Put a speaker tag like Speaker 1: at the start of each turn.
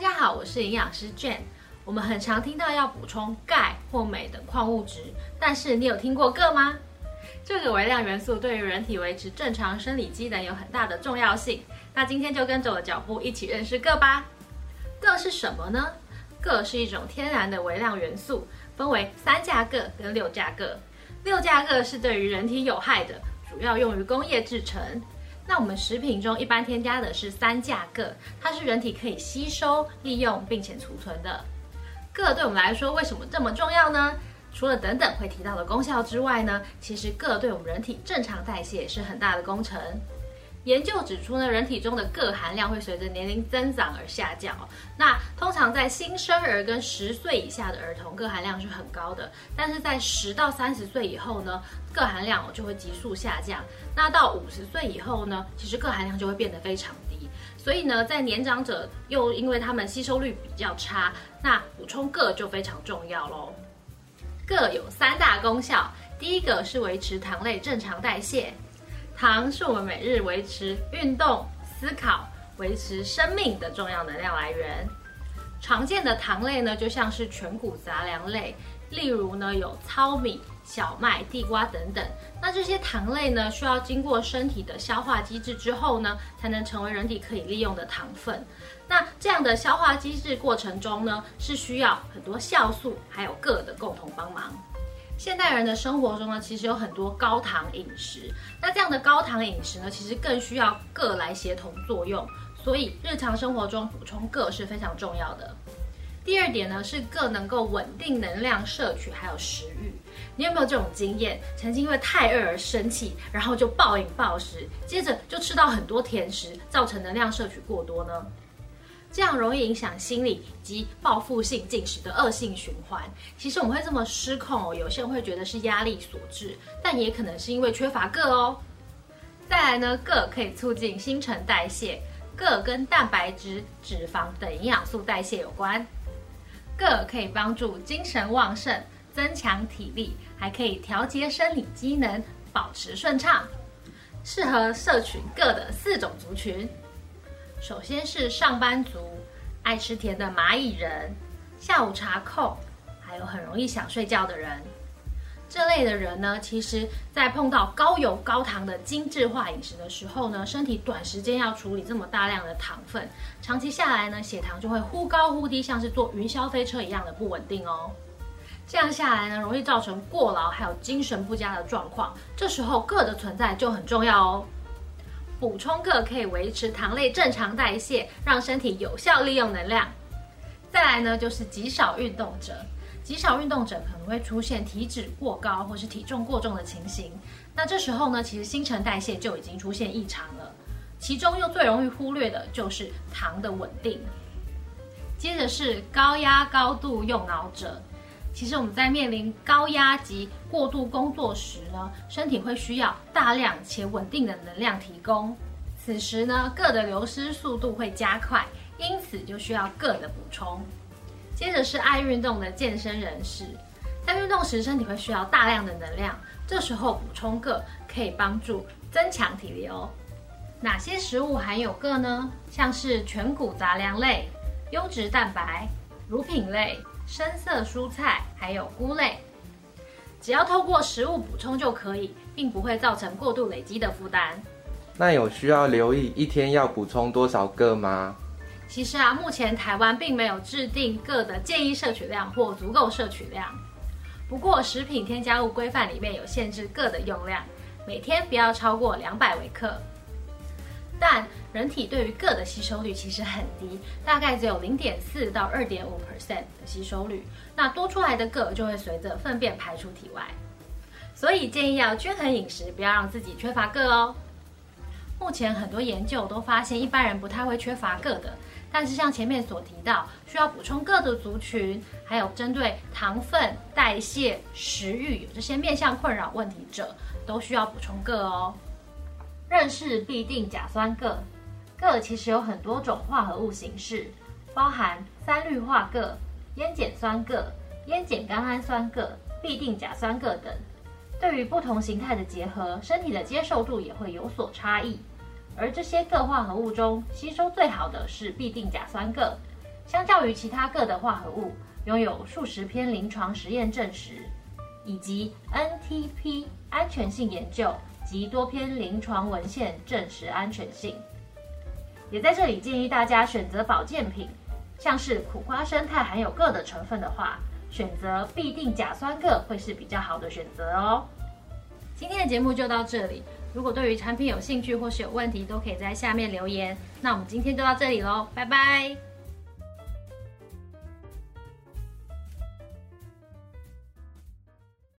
Speaker 1: 大家好，我是营养师 Jane。我们很常听到要补充钙或镁等矿物质，但是你有听过铬吗？这个微量元素对于人体维持正常生理机能有很大的重要性。那今天就跟着我脚步一起认识铬吧。铬是什么呢？铬是一种天然的微量元素，分为三价铬跟六价铬。六价铬是对于人体有害的，主要用于工业制成。那我们食品中一般添加的是三价铬，它是人体可以吸收、利用并且储存的。铬对我们来说为什么这么重要呢？除了等等会提到的功效之外呢，其实铬对我们人体正常代谢是很大的工程。研究指出呢，人体中的铬含量会随着年龄增长而下降哦。那通常在新生儿跟十岁以下的儿童，铬含量是很高的。但是在十到三十岁以后呢，铬含量就会急速下降。那到五十岁以后呢，其实铬含量就会变得非常低。所以呢，在年长者又因为他们吸收率比较差，那补充铬就非常重要喽。铬有三大功效，第一个是维持糖类正常代谢。糖是我们每日维持运动、思考、维持生命的重要能量来源。常见的糖类呢，就像是全谷杂粮类，例如呢有糙米、小麦、地瓜等等。那这些糖类呢，需要经过身体的消化机制之后呢，才能成为人体可以利用的糖分。那这样的消化机制过程中呢，是需要很多酵素还有铬的共同帮忙。现代人的生活中呢，其实有很多高糖饮食。那这样的高糖饮食呢，其实更需要铬来协同作用。所以日常生活中补充铬是非常重要的。第二点呢，是铬能够稳定能量摄取还有食欲。你有没有这种经验？曾经因为太饿而生气，然后就暴饮暴食，接着就吃到很多甜食，造成能量摄取过多呢？这样容易影响心理及报复性进食的恶性循环。其实我们会这么失控哦，有些人会觉得是压力所致，但也可能是因为缺乏铬哦。再来呢，铬可以促进新陈代谢，铬跟蛋白质、脂肪等营养素代谢有关。铬可以帮助精神旺盛，增强体力，还可以调节生理机能，保持顺畅。适合摄取铬的四种族群。首先是上班族，爱吃甜的蚂蚁人，下午茶控，还有很容易想睡觉的人。这类的人呢，其实在碰到高油高糖的精致化饮食的时候呢，身体短时间要处理这么大量的糖分，长期下来呢，血糖就会忽高忽低，像是坐云霄飞车一样的不稳定哦。这样下来呢，容易造成过劳，还有精神不佳的状况。这时候铬的存在就很重要哦。补充铬可以维持糖类正常代谢，让身体有效利用能量。再来呢，就是极少运动者，极少运动者可能会出现体脂过高或是体重过重的情形。那这时候呢，其实新陈代谢就已经出现异常了。其中又最容易忽略的就是糖的稳定。接着是高压高度用脑者。其实我们在面临高压及过度工作时呢，身体会需要大量且稳定的能量提供。此时呢，铬的流失速度会加快，因此就需要铬的补充。接着是爱运动的健身人士，在运动时身体会需要大量的能量，这时候补充铬可以帮助增强体力哦。哪些食物含有铬呢？像是全谷杂粮类、优质蛋白、乳品类。深色蔬菜还有菇类，只要透过食物补充就可以，并不会造成过度累积的负担。
Speaker 2: 那有需要留意一天要补充多少个吗？
Speaker 1: 其实啊，目前台湾并没有制定个的建议摄取量或足够摄取量。不过，食品添加物规范里面有限制个的用量，每天不要超过两百微克。但人体对于铬的吸收率其实很低，大概只有零点四到二点五 percent 的吸收率。那多出来的铬就会随着粪便排出体外，所以建议要均衡饮食，不要让自己缺乏铬哦。目前很多研究都发现，一般人不太会缺乏铬的。但是像前面所提到，需要补充铬的族群，还有针对糖分代谢、食欲这些面向困扰问题者，都需要补充铬哦。认识必定甲酸铬，铬其实有很多种化合物形式，包含三氯化铬、烟碱酸铬、烟碱甘氨酸铬、必定甲酸铬等。对于不同形态的结合，身体的接受度也会有所差异。而这些铬化合物中，吸收最好的是必定甲酸铬，相较于其他铬的化合物，拥有数十篇临床实验证实，以及 NTP 安全性研究及多篇临床文献证实安全性。也在这里建议大家选择保健品，像是苦瓜生态含有铬的成分的话，选择必定甲酸铬会是比较好的选择哦。今天的节目就到这里，如果对于产品有兴趣或是有问题，都可以在下面留言。那我们今天就到这里喽，拜拜。